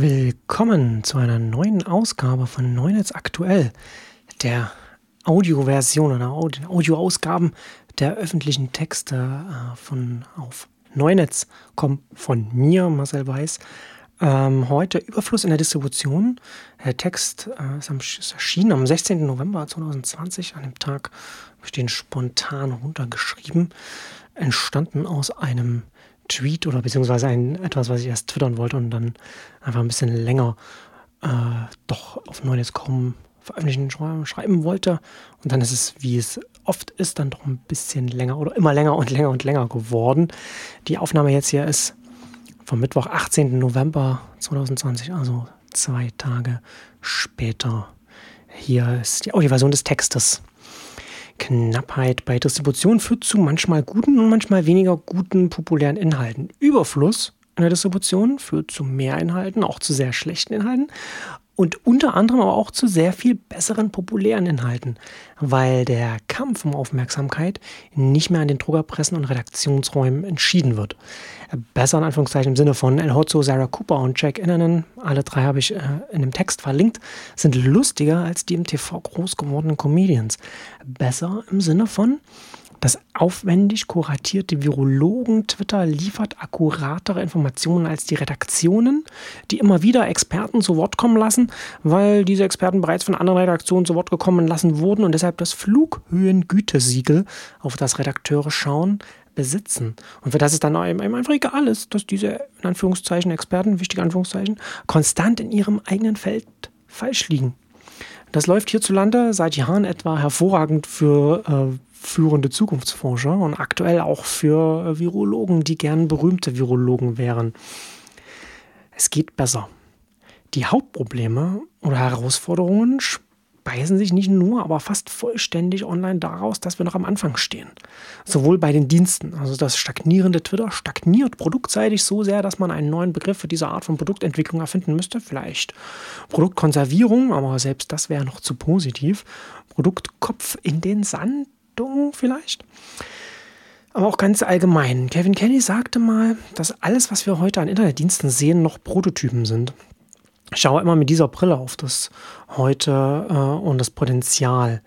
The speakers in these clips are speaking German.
Willkommen zu einer neuen Ausgabe von Neunetz aktuell, der Audioversion oder Audioausgaben der öffentlichen Texte äh, von auf Neunetz kommen von mir, Marcel Weiß. Ähm, heute Überfluss in der Distribution. Der Text äh, ist, am, ist, erschienen am 16. November 2020. An dem Tag habe ich den spontan runtergeschrieben. Entstanden aus einem Tweet oder beziehungsweise ein, etwas, was ich erst twittern wollte und dann einfach ein bisschen länger äh, doch auf Neues kommen, veröffentlichen, schreiben wollte. Und dann ist es, wie es oft ist, dann doch ein bisschen länger oder immer länger und länger und länger geworden. Die Aufnahme jetzt hier ist vom Mittwoch, 18. November 2020, also zwei Tage später. Hier ist die Audioversion des Textes. Knappheit bei Distribution führt zu manchmal guten und manchmal weniger guten populären Inhalten. Überfluss in der Distribution führt zu mehr Inhalten, auch zu sehr schlechten Inhalten und unter anderem aber auch zu sehr viel besseren populären Inhalten, weil der Kampf um Aufmerksamkeit nicht mehr an den Druckerpressen und Redaktionsräumen entschieden wird. Besser in Anführungszeichen im Sinne von El Hotzo, Sarah Cooper und Jack Innanen, alle drei habe ich äh, in dem Text verlinkt, sind lustiger als die im TV groß gewordenen Comedians. Besser im Sinne von, das aufwendig kuratierte Virologen-Twitter liefert akkuratere Informationen als die Redaktionen, die immer wieder Experten zu Wort kommen lassen, weil diese Experten bereits von anderen Redaktionen zu Wort gekommen lassen wurden und deshalb das Flughöhengütesiegel, auf das Redakteure schauen, besitzen. Und für das es dann einem einfach egal ist, dass diese in Anführungszeichen Experten, wichtige Anführungszeichen, konstant in ihrem eigenen Feld falsch liegen. Das läuft hierzulande seit Jahren etwa hervorragend für äh, führende Zukunftsforscher und aktuell auch für Virologen, die gern berühmte Virologen wären. Es geht besser. Die Hauptprobleme oder Herausforderungen speisen sich nicht nur, aber fast vollständig online daraus, dass wir noch am Anfang stehen. Sowohl bei den Diensten, also das stagnierende Twitter stagniert produktseitig so sehr, dass man einen neuen Begriff für diese Art von Produktentwicklung erfinden müsste. Vielleicht Produktkonservierung, aber selbst das wäre noch zu positiv. Produktkopf in den Sand Richtungen vielleicht. Aber auch ganz allgemein. Kevin Kelly sagte mal, dass alles, was wir heute an Internetdiensten sehen, noch Prototypen sind. Ich schaue immer mit dieser Brille auf das Heute äh, und das Potenzial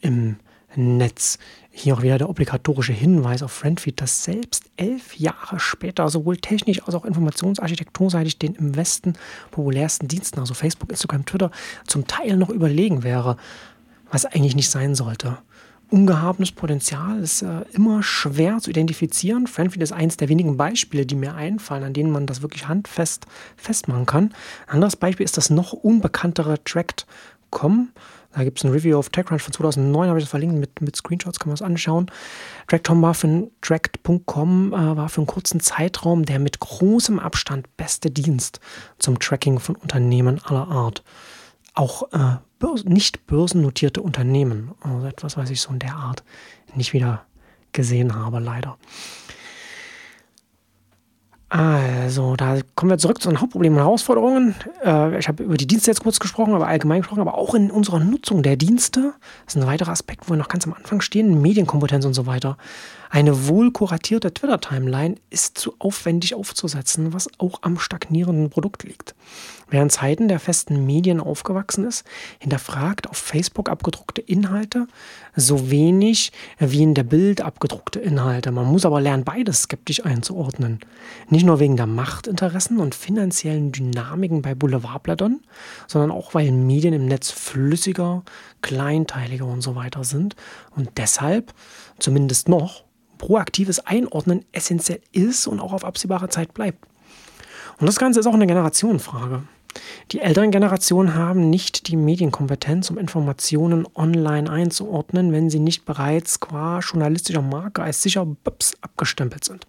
im Netz. Hier auch wieder der obligatorische Hinweis auf Friendfeed, dass selbst elf Jahre später sowohl technisch als auch informationsarchitekturseitig den im Westen populärsten Diensten, also Facebook, Instagram, Twitter, zum Teil noch überlegen wäre, was eigentlich nicht sein sollte ungehabenes Potenzial ist äh, immer schwer zu identifizieren. Friendfeed ist eines der wenigen Beispiele, die mir einfallen, an denen man das wirklich handfest festmachen kann. Ein anderes Beispiel ist das noch unbekanntere Tracked.com. Da gibt es ein Review auf TechCrunch von 2009, habe ich das verlinkt, mit, mit Screenshots kann man es anschauen. Tracked.com war für, Tracked.com äh, war für einen kurzen Zeitraum der mit großem Abstand beste Dienst zum Tracking von Unternehmen aller Art. Auch äh, nicht börsennotierte Unternehmen. Also etwas, was ich so in der Art nicht wieder gesehen habe, leider. Also, da kommen wir zurück zu den Hauptproblemen und Herausforderungen. Äh, ich habe über die Dienste jetzt kurz gesprochen, aber allgemein gesprochen, aber auch in unserer Nutzung der Dienste. Das ist ein weiterer Aspekt, wo wir noch ganz am Anfang stehen, Medienkompetenz und so weiter. Eine wohl kuratierte Twitter-Timeline ist zu aufwendig aufzusetzen, was auch am stagnierenden Produkt liegt. Wer in Zeiten der festen Medien aufgewachsen ist, hinterfragt auf Facebook abgedruckte Inhalte so wenig wie in der Bild abgedruckte Inhalte. Man muss aber lernen, beides skeptisch einzuordnen. Nicht nur wegen der Machtinteressen und finanziellen Dynamiken bei Boulevardblättern, sondern auch weil Medien im Netz flüssiger, kleinteiliger und so weiter sind und deshalb, zumindest noch, proaktives Einordnen essentiell ist und auch auf absehbare Zeit bleibt. Und das Ganze ist auch eine Generationenfrage. Die älteren Generationen haben nicht die Medienkompetenz, um Informationen online einzuordnen, wenn sie nicht bereits qua journalistischer Marke als sicher abgestempelt sind.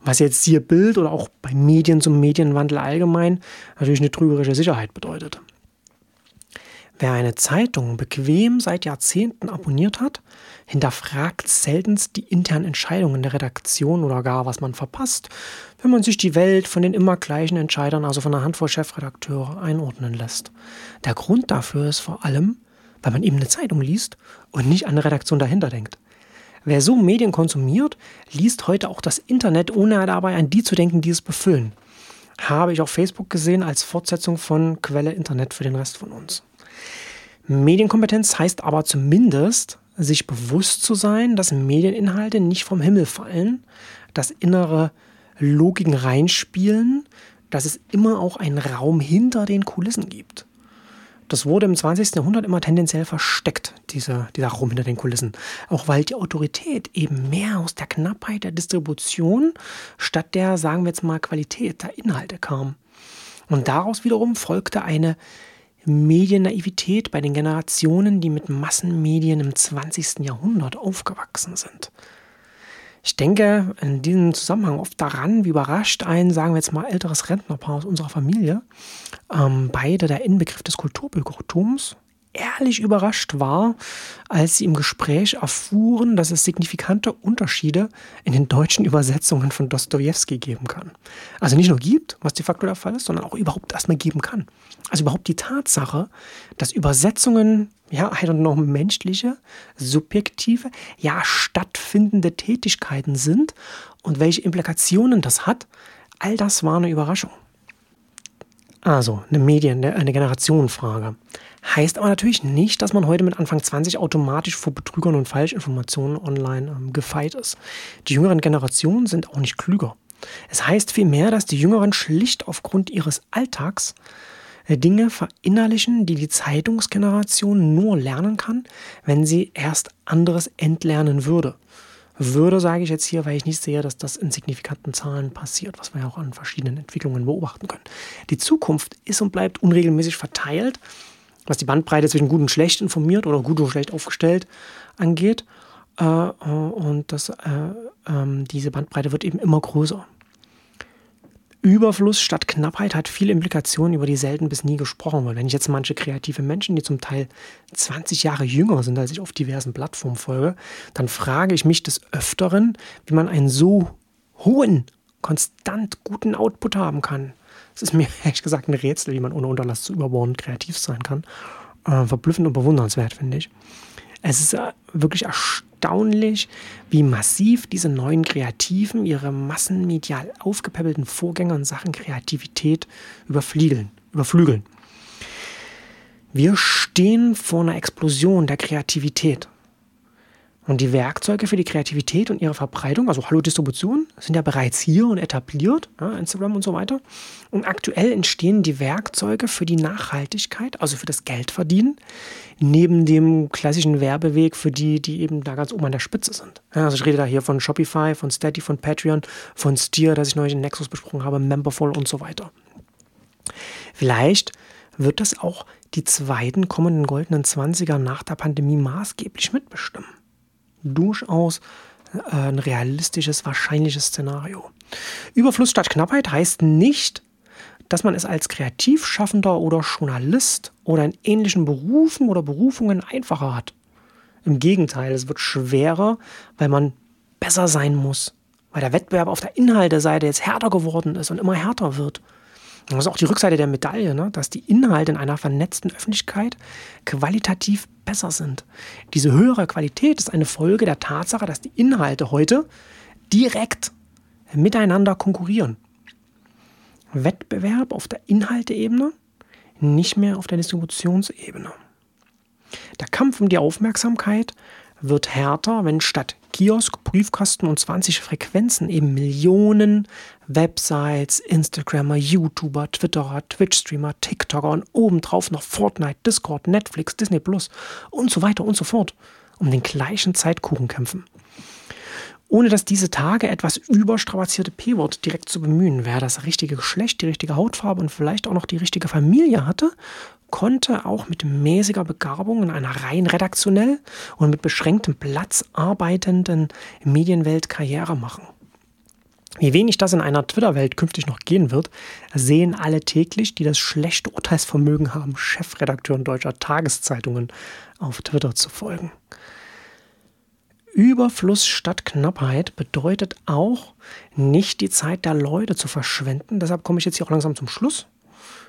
Was jetzt hier Bild oder auch bei Medien zum Medienwandel allgemein natürlich eine trügerische Sicherheit bedeutet. Wer eine Zeitung bequem seit Jahrzehnten abonniert hat, hinterfragt seltenst die internen Entscheidungen der Redaktion oder gar, was man verpasst, wenn man sich die Welt von den immer gleichen Entscheidern, also von einer Handvoll Chefredakteure, einordnen lässt. Der Grund dafür ist vor allem, weil man eben eine Zeitung liest und nicht an eine Redaktion dahinter denkt. Wer so Medien konsumiert, liest heute auch das Internet, ohne dabei an die zu denken, die es befüllen. habe ich auf Facebook gesehen als Fortsetzung von Quelle Internet für den Rest von uns. Medienkompetenz heißt aber zumindest, sich bewusst zu sein, dass Medieninhalte nicht vom Himmel fallen, dass innere Logiken reinspielen, dass es immer auch einen Raum hinter den Kulissen gibt. Das wurde im 20. Jahrhundert immer tendenziell versteckt, dieser, dieser Raum hinter den Kulissen. Auch weil die Autorität eben mehr aus der Knappheit der Distribution statt der, sagen wir jetzt mal, Qualität der Inhalte kam. Und daraus wiederum folgte eine Mediennaivität bei den Generationen, die mit Massenmedien im 20. Jahrhundert aufgewachsen sind. Ich denke in diesem Zusammenhang oft daran, wie überrascht ein, sagen wir jetzt mal, älteres Rentnerpaar aus unserer Familie, ähm, beide der Inbegriff des Kulturbürgertums, ehrlich überrascht war, als sie im Gespräch erfuhren, dass es signifikante Unterschiede in den deutschen Übersetzungen von Dostoevsky geben kann. Also nicht nur gibt, was de facto der Fall ist, sondern auch überhaupt erstmal geben kann. Also überhaupt die Tatsache, dass Übersetzungen ja, I don't know, menschliche, subjektive, ja, stattfindende Tätigkeiten sind und welche Implikationen das hat, all das war eine Überraschung. Also, eine Medien-, eine Generationenfrage. Heißt aber natürlich nicht, dass man heute mit Anfang 20 automatisch vor Betrügern und Falschinformationen online ähm, gefeit ist. Die jüngeren Generationen sind auch nicht klüger. Es heißt vielmehr, dass die Jüngeren schlicht aufgrund ihres Alltags Dinge verinnerlichen, die die Zeitungsgeneration nur lernen kann, wenn sie erst anderes entlernen würde. Würde sage ich jetzt hier, weil ich nicht sehe, dass das in signifikanten Zahlen passiert, was wir ja auch an verschiedenen Entwicklungen beobachten können. Die Zukunft ist und bleibt unregelmäßig verteilt, was die Bandbreite zwischen gut und schlecht informiert oder gut und schlecht aufgestellt angeht. Äh, äh, und das, äh, ähm, diese Bandbreite wird eben immer größer. Überfluss statt Knappheit hat viele Implikationen, über die selten bis nie gesprochen wird. Wenn ich jetzt manche kreative Menschen, die zum Teil 20 Jahre jünger sind, als ich auf diversen Plattformen folge, dann frage ich mich des Öfteren, wie man einen so hohen, konstant guten Output haben kann. Es ist mir ehrlich gesagt ein Rätsel, wie man ohne Unterlass zu überbordend kreativ sein kann. Äh, verblüffend und bewundernswert, finde ich. Es ist äh, wirklich erstaunlich, wie massiv diese neuen Kreativen ihre massenmedial aufgepäppelten Vorgänger in Sachen Kreativität überflügeln. überflügeln. Wir stehen vor einer Explosion der Kreativität. Und die Werkzeuge für die Kreativität und ihre Verbreitung, also Hallo Distribution, sind ja bereits hier und etabliert, ja, Instagram und so weiter. Und aktuell entstehen die Werkzeuge für die Nachhaltigkeit, also für das Geldverdienen, neben dem klassischen Werbeweg für die, die eben da ganz oben an der Spitze sind. Ja, also ich rede da hier von Shopify, von Steady, von Patreon, von Steer, das ich neulich in Nexus besprochen habe, Memberful und so weiter. Vielleicht wird das auch die zweiten kommenden goldenen Zwanziger nach der Pandemie maßgeblich mitbestimmen durchaus äh, ein realistisches, wahrscheinliches Szenario. Überfluss statt Knappheit heißt nicht, dass man es als Kreativschaffender oder Journalist oder in ähnlichen Berufen oder Berufungen einfacher hat. Im Gegenteil, es wird schwerer, weil man besser sein muss, weil der Wettbewerb auf der Inhalteseite jetzt härter geworden ist und immer härter wird. Das ist auch die Rückseite der Medaille, ne? dass die Inhalte in einer vernetzten Öffentlichkeit qualitativ besser sind. Diese höhere Qualität ist eine Folge der Tatsache, dass die Inhalte heute direkt miteinander konkurrieren. Wettbewerb auf der Inhalteebene, nicht mehr auf der Distributionsebene. Der Kampf um die Aufmerksamkeit wird härter, wenn statt Kiosk, Briefkasten und 20 Frequenzen eben Millionen Websites, Instagrammer, YouTuber, Twitterer, Twitch-Streamer, TikToker und obendrauf noch Fortnite, Discord, Netflix, Disney Plus und so weiter und so fort um den gleichen Zeitkuchen kämpfen. Ohne dass diese Tage etwas überstrapazierte P-Wort direkt zu bemühen, wer das richtige Geschlecht, die richtige Hautfarbe und vielleicht auch noch die richtige Familie hatte, konnte auch mit mäßiger Begabung in einer rein redaktionell und mit beschränktem Platz arbeitenden Medienwelt Karriere machen. Wie wenig das in einer Twitter-Welt künftig noch gehen wird, sehen alle täglich, die das schlechte Urteilsvermögen haben, Chefredakteuren deutscher Tageszeitungen auf Twitter zu folgen. Überfluss statt Knappheit bedeutet auch, nicht die Zeit der Leute zu verschwenden. Deshalb komme ich jetzt hier auch langsam zum Schluss.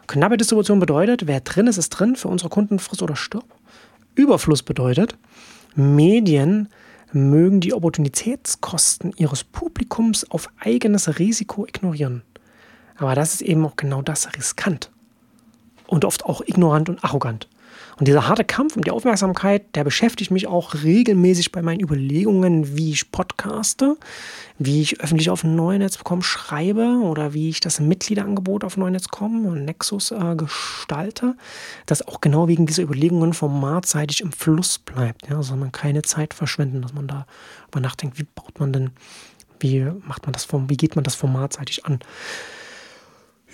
Knappe Distribution bedeutet, wer drin ist, ist drin, für unsere Kunden friss oder stirb. Überfluss bedeutet, Medien mögen die Opportunitätskosten ihres Publikums auf eigenes Risiko ignorieren. Aber das ist eben auch genau das riskant. Und oft auch ignorant und arrogant. Und dieser harte Kampf um die Aufmerksamkeit, der beschäftigt mich auch regelmäßig bei meinen Überlegungen, wie ich podcaste, wie ich öffentlich auf Neunetz.com schreibe oder wie ich das Mitgliederangebot auf Neunetz.com und Nexus äh, gestalte, dass auch genau wegen dieser Überlegungen formatseitig im Fluss bleibt, ja, soll man keine Zeit verschwenden, dass man da über nachdenkt, wie baut man denn, wie macht man das, wie geht man das formatseitig an.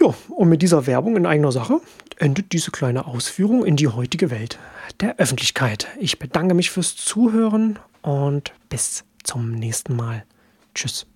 Ja, und mit dieser Werbung in eigener Sache endet diese kleine Ausführung in die heutige Welt der Öffentlichkeit. Ich bedanke mich fürs Zuhören und bis zum nächsten Mal. Tschüss.